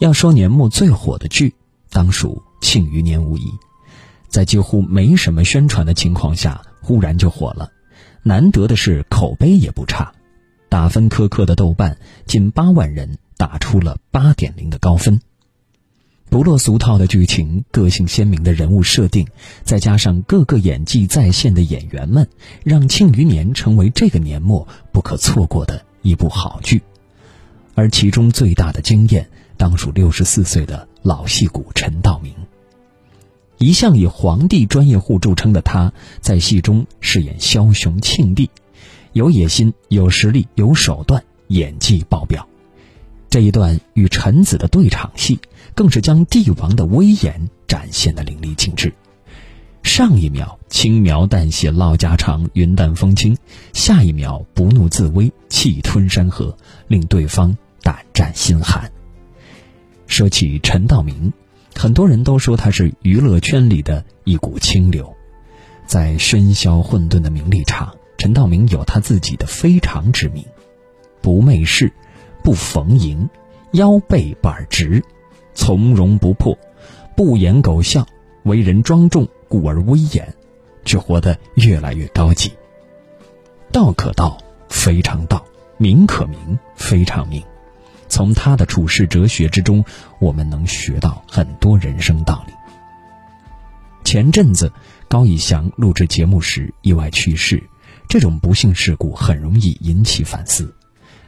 要说年末最火的剧，当属《庆余年》无疑。在几乎没什么宣传的情况下，忽然就火了。难得的是，口碑也不差，打分苛刻的豆瓣近八万人打出了八点零的高分。不落俗套的剧情，个性鲜明的人物设定，再加上各个演技在线的演员们，让《庆余年》成为这个年末不可错过的一部好剧。而其中最大的惊艳，当属六十四岁的老戏骨陈道明。一向以皇帝专业户著称的他，在戏中饰演枭雄庆帝，有野心、有实力、有手段，演技爆表。这一段与臣子的对场戏，更是将帝王的威严展现的淋漓尽致。上一秒轻描淡写唠家常、云淡风轻，下一秒不怒自威、气吞山河，令对方胆战心寒。说起陈道明。很多人都说他是娱乐圈里的一股清流，在喧嚣混沌的名利场，陈道明有他自己的非常之名：不媚世，不逢迎，腰背板直，从容不迫，不言苟笑，为人庄重，故而威严，却活得越来越高级。道可道，非常道；名可名，非常名。从他的处世哲学之中，我们能学到很多人生道理。前阵子，高以翔录制节目时意外去世，这种不幸事故很容易引起反思。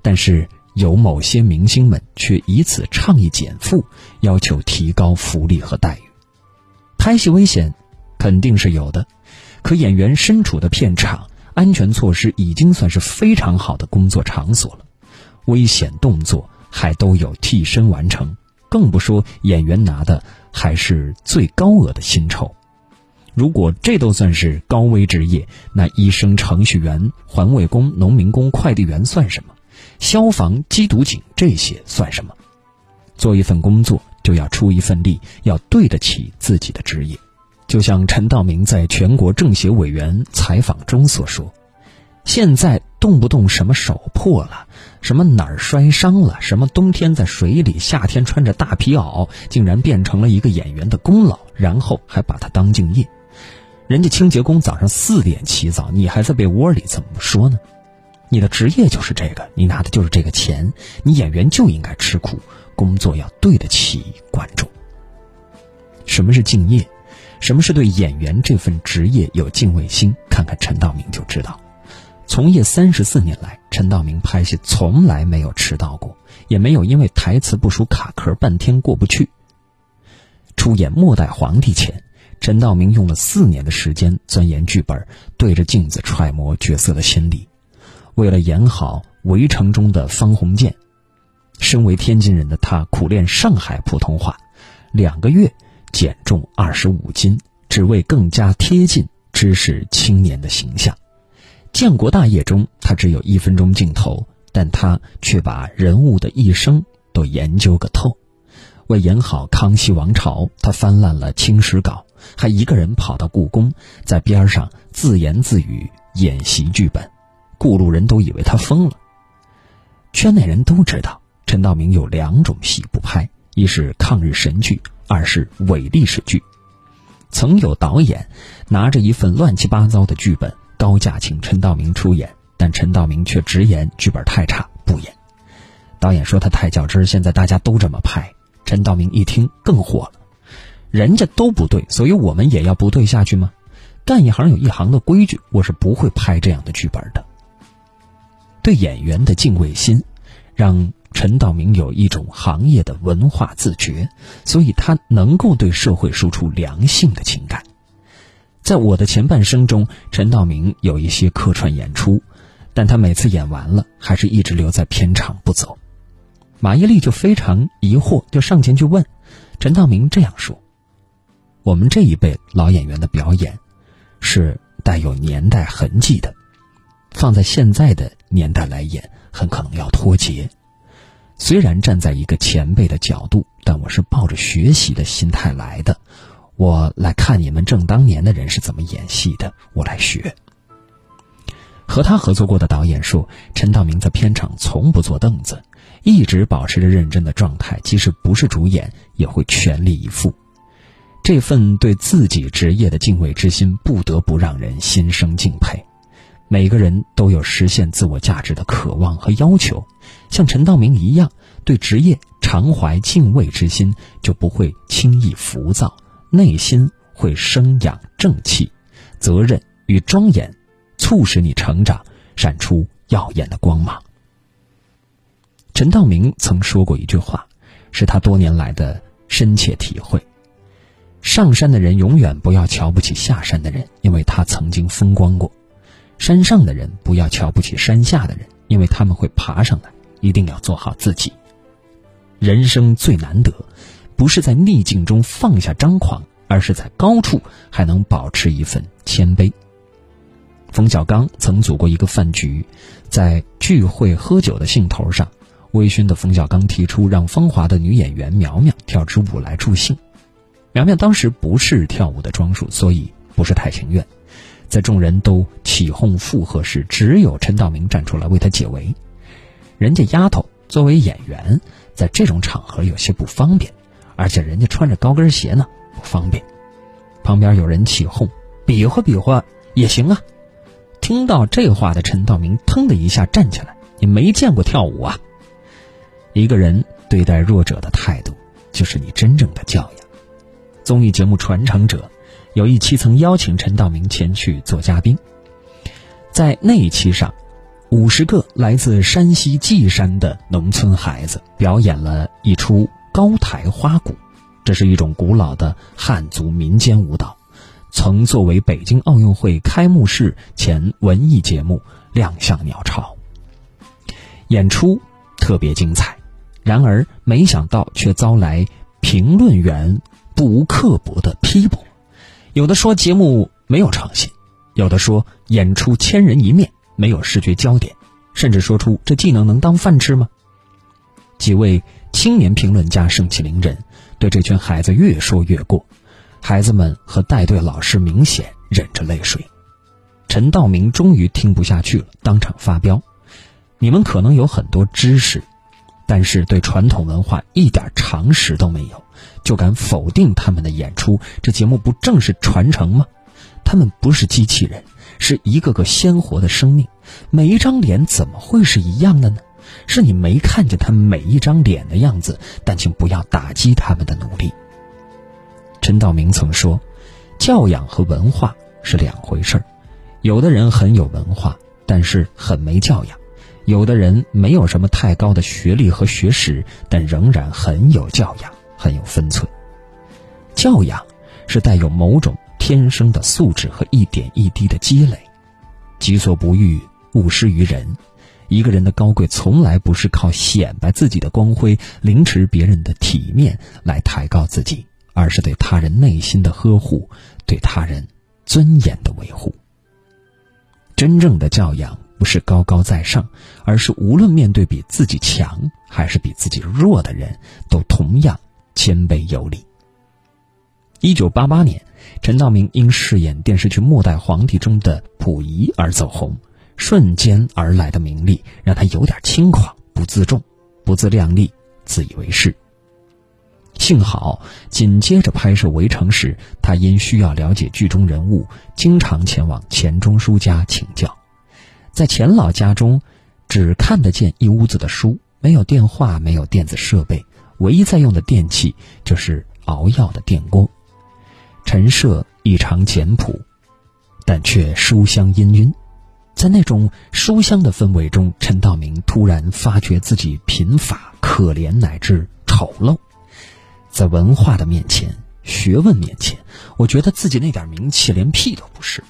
但是，有某些明星们却以此倡议减负，要求提高福利和待遇。拍戏危险，肯定是有的，可演员身处的片场，安全措施已经算是非常好的工作场所了，危险动作。还都有替身完成，更不说演员拿的还是最高额的薪酬。如果这都算是高危职业，那医生、程序员、环卫工、农民工、快递员算什么？消防、缉毒警这些算什么？做一份工作就要出一份力，要对得起自己的职业。就像陈道明在全国政协委员采访中所说。现在动不动什么手破了，什么哪儿摔伤了，什么冬天在水里，夏天穿着大皮袄，竟然变成了一个演员的功劳，然后还把它当敬业。人家清洁工早上四点起早，你还在被窝里，怎么说呢？你的职业就是这个，你拿的就是这个钱，你演员就应该吃苦，工作要对得起观众。什么是敬业？什么是对演员这份职业有敬畏心？看看陈道明就知道。从业三十四年来，陈道明拍戏从来没有迟到过，也没有因为台词不熟卡壳半天过不去。出演《末代皇帝》前，陈道明用了四年的时间钻研剧本，对着镜子揣摩角色的心理。为了演好《围城》中的方鸿渐，身为天津人的他苦练上海普通话，两个月减重二十五斤，只为更加贴近知识青年的形象。建国大业中，他只有一分钟镜头，但他却把人物的一生都研究个透。为演好康熙王朝，他翻烂了清史稿，还一个人跑到故宫，在边上自言自语演习剧本。故路人都以为他疯了。圈内人都知道，陈道明有两种戏不拍：一是抗日神剧，二是伪历史剧。曾有导演拿着一份乱七八糟的剧本。高价请陈道明出演，但陈道明却直言剧本太差，不演。导演说他太较真，现在大家都这么拍。陈道明一听更火了，人家都不对，所以我们也要不对下去吗？干一行有一行的规矩，我是不会拍这样的剧本的。对演员的敬畏心，让陈道明有一种行业的文化自觉，所以他能够对社会输出良性的情感。在我的前半生中，陈道明有一些客串演出，但他每次演完了，还是一直留在片场不走。马伊琍就非常疑惑，就上前去问陈道明这样说：“我们这一辈老演员的表演，是带有年代痕迹的，放在现在的年代来演，很可能要脱节。虽然站在一个前辈的角度，但我是抱着学习的心态来的。”我来看你们正当年的人是怎么演戏的，我来学。和他合作过的导演说，陈道明在片场从不坐凳子，一直保持着认真的状态，即使不是主演，也会全力以赴。这份对自己职业的敬畏之心，不得不让人心生敬佩。每个人都有实现自我价值的渴望和要求，像陈道明一样，对职业常怀敬畏之心，就不会轻易浮躁，内心会生养正气，责任与庄严，促使你成长，闪出耀眼的光芒。陈道明曾说过一句话，是他多年来的深切体会：上山的人永远不要瞧不起下山的人，因为他曾经风光过。山上的人不要瞧不起山下的人，因为他们会爬上来。一定要做好自己。人生最难得，不是在逆境中放下张狂，而是在高处还能保持一份谦卑。冯小刚曾组过一个饭局，在聚会喝酒的兴头上，微醺的冯小刚提出让芳华的女演员苗苗跳支舞来助兴。苗苗当时不是跳舞的装束，所以不是太情愿。在众人都起哄附和时，只有陈道明站出来为他解围。人家丫头作为演员，在这种场合有些不方便，而且人家穿着高跟鞋呢，不方便。旁边有人起哄，比划比划也行啊。听到这话的陈道明腾的一下站起来：“你没见过跳舞啊？一个人对待弱者的态度，就是你真正的教养。”综艺节目《传承者》。有一期曾邀请陈道明前去做嘉宾，在那一期上，五十个来自山西稷山的农村孩子表演了一出高台花鼓，这是一种古老的汉族民间舞蹈，曾作为北京奥运会开幕式前文艺节目亮相鸟巢。演出特别精彩，然而没想到却遭来评论员不无刻薄的批驳。有的说节目没有创新，有的说演出千人一面，没有视觉焦点，甚至说出这技能能当饭吃吗？几位青年评论家盛气凌人，对这群孩子越说越过，孩子们和带队老师明显忍着泪水。陈道明终于听不下去了，当场发飙：“你们可能有很多知识。”但是对传统文化一点常识都没有，就敢否定他们的演出？这节目不正是传承吗？他们不是机器人，是一个个鲜活的生命。每一张脸怎么会是一样的呢？是你没看见他们每一张脸的样子，但请不要打击他们的努力。陈道明曾说：“教养和文化是两回事儿，有的人很有文化，但是很没教养。”有的人没有什么太高的学历和学识，但仍然很有教养，很有分寸。教养是带有某种天生的素质和一点一滴的积累。己所不欲，勿施于人。一个人的高贵，从来不是靠显摆自己的光辉、凌迟别人的体面来抬高自己，而是对他人内心的呵护，对他人尊严的维护。真正的教养。不是高高在上，而是无论面对比自己强还是比自己弱的人，都同样谦卑有礼。一九八八年，陈道明因饰演电视剧《末代皇帝》中的溥仪而走红，瞬间而来的名利让他有点轻狂、不自重、不自量力、自以为是。幸好紧接着拍摄《围城》时，他因需要了解剧中人物，经常前往钱钟书家请教。在钱老家中，只看得见一屋子的书，没有电话，没有电子设备，唯一在用的电器就是熬药的电锅。陈设异常简朴，但却书香氤氲。在那种书香的氛围中，陈道明突然发觉自己贫乏、可怜乃至丑陋。在文化的面前，学问面前，我觉得自己那点名气连屁都不是。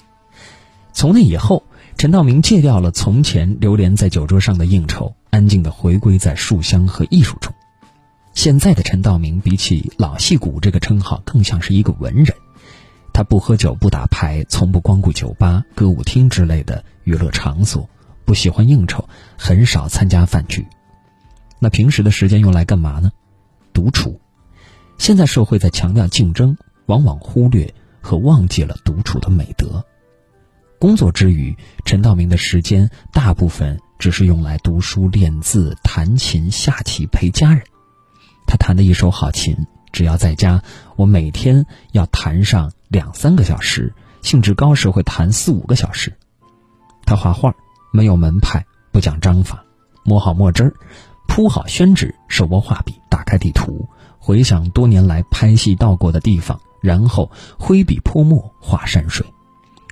从那以后。陈道明戒掉了从前流连在酒桌上的应酬，安静的回归在书香和艺术中。现在的陈道明比起“老戏骨”这个称号，更像是一个文人。他不喝酒，不打牌，从不光顾酒吧、歌舞厅之类的娱乐场所，不喜欢应酬，很少参加饭局。那平时的时间用来干嘛呢？独处。现在社会在强调竞争，往往忽略和忘记了独处的美德。工作之余，陈道明的时间大部分只是用来读书、练字、弹琴、下棋、陪家人。他弹的一手好琴，只要在家，我每天要弹上两三个小时，兴致高时会弹四五个小时。他画画，没有门派，不讲章法，磨好墨汁儿，铺好宣纸，手握画笔，打开地图，回想多年来拍戏到过的地方，然后挥笔泼墨画山水。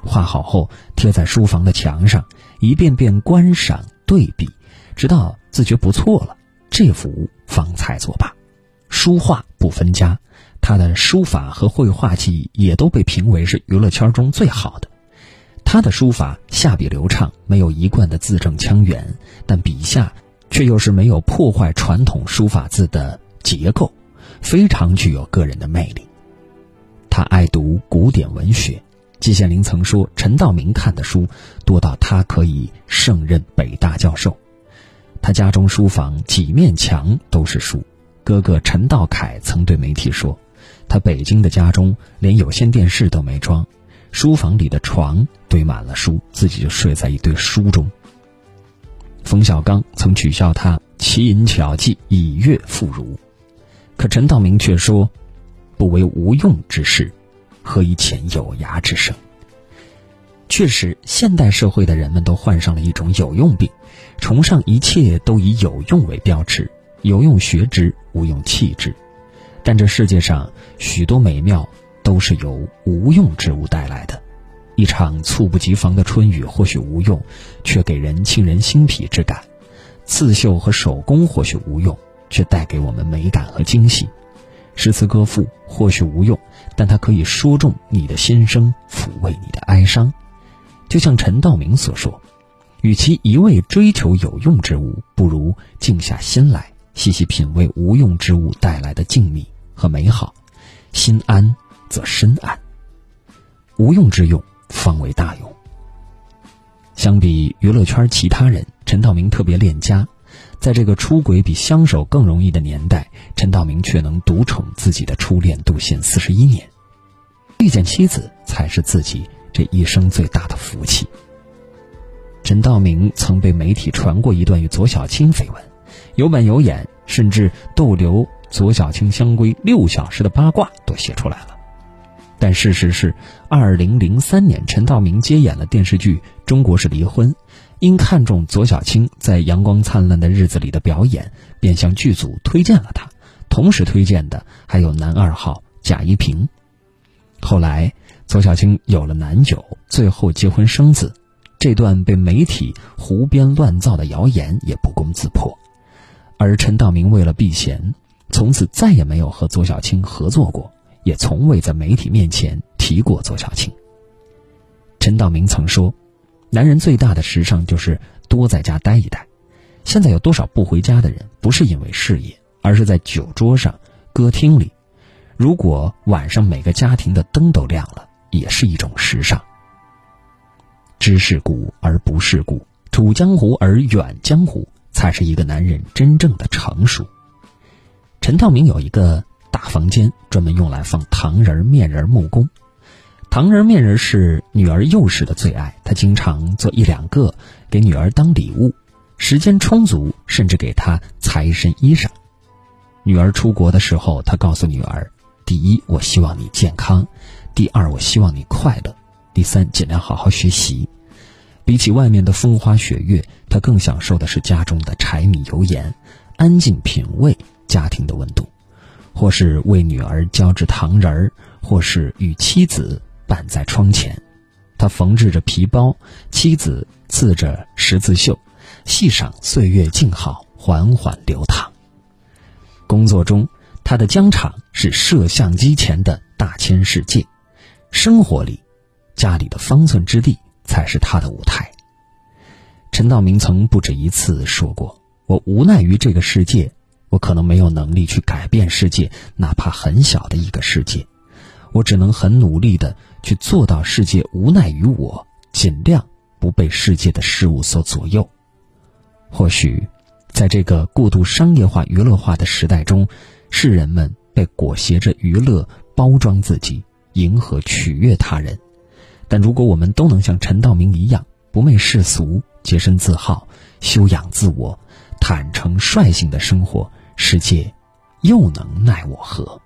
画好后贴在书房的墙上，一遍遍观赏对比，直到自觉不错了，这幅方才作罢。书画不分家，他的书法和绘画技艺也都被评为是娱乐圈中最好的。他的书法下笔流畅，没有一贯的字正腔圆，但笔下却又是没有破坏传统书法字的结构，非常具有个人的魅力。他爱读古典文学，季羡林曾说陈道明看的书多到他可以胜任北大教授。他家中书房几面墙都是书。哥哥陈道凯曾对媒体说：“他北京的家中连有线电视都没装，书房里的床堆满了书，自己就睡在一堆书中。”冯小刚曾取笑他奇淫巧技，以悦妇孺，可陈道明却说：“不为无用之事，何以遣有涯之生？”确实，现代社会的人们都患上了一种有用病，崇尚一切都以有用为标志。有用学之，无用弃之。但这世界上许多美妙都是由无用之物带来的。一场猝不及防的春雨或许无用，却给人沁人心脾之感；刺绣和手工或许无用，却带给我们美感和惊喜。诗词歌赋或许无用，但它可以说中你的心声，抚慰你的哀伤。就像陈道明所说：“与其一味追求有用之物，不如静下心来。”细细品味无用之物带来的静谧和美好，心安则身安。无用之用方为大用。相比娱乐圈其他人，陈道明特别恋家。在这个出轨比相守更容易的年代，陈道明却能独宠自己的初恋杜宪四十一年。遇见妻子才是自己这一生最大的福气。陈道明曾被媒体传过一段与左小青绯闻。有板有眼，甚至逗留左小青相归六小时的八卦都写出来了。但事实是，二零零三年，陈道明接演了电视剧《中国式离婚》，因看中左小青在《阳光灿烂的日子里》的表演，便向剧组推荐了她。同时推荐的还有男二号贾一平。后来，左小青有了男友，最后结婚生子，这段被媒体胡编乱造的谣言也不攻自破。而陈道明为了避嫌，从此再也没有和左小青合作过，也从未在媒体面前提过左小青。陈道明曾说：“男人最大的时尚就是多在家待一待。”现在有多少不回家的人，不是因为事业，而是在酒桌上、歌厅里。如果晚上每个家庭的灯都亮了，也是一种时尚。知世故而不世故，处江湖而远江湖。才是一个男人真正的成熟。陈道明有一个大房间，专门用来放糖人、面人、木工。糖人、面人是女儿幼时的最爱，他经常做一两个给女儿当礼物。时间充足，甚至给她裁一身衣裳。女儿出国的时候，他告诉女儿：第一，我希望你健康；第二，我希望你快乐；第三，尽量好好学习。比起外面的风花雪月，他更享受的是家中的柴米油盐，安静品味家庭的温度，或是为女儿浇制糖人儿，或是与妻子伴在窗前，他缝制着皮包，妻子刺着十字绣，细赏岁月静好，缓缓流淌。工作中，他的疆场是摄像机前的大千世界；生活里，家里的方寸之地。才是他的舞台。陈道明曾不止一次说过：“我无奈于这个世界，我可能没有能力去改变世界，哪怕很小的一个世界，我只能很努力的去做到世界无奈于我，尽量不被世界的事物所左右。”或许，在这个过度商业化、娱乐化的时代中，世人们被裹挟着娱乐包装自己，迎合取悦他人。但如果我们都能像陈道明一样不媚世俗、洁身自好，修养自我，坦诚率性的生活，世界又能奈我何？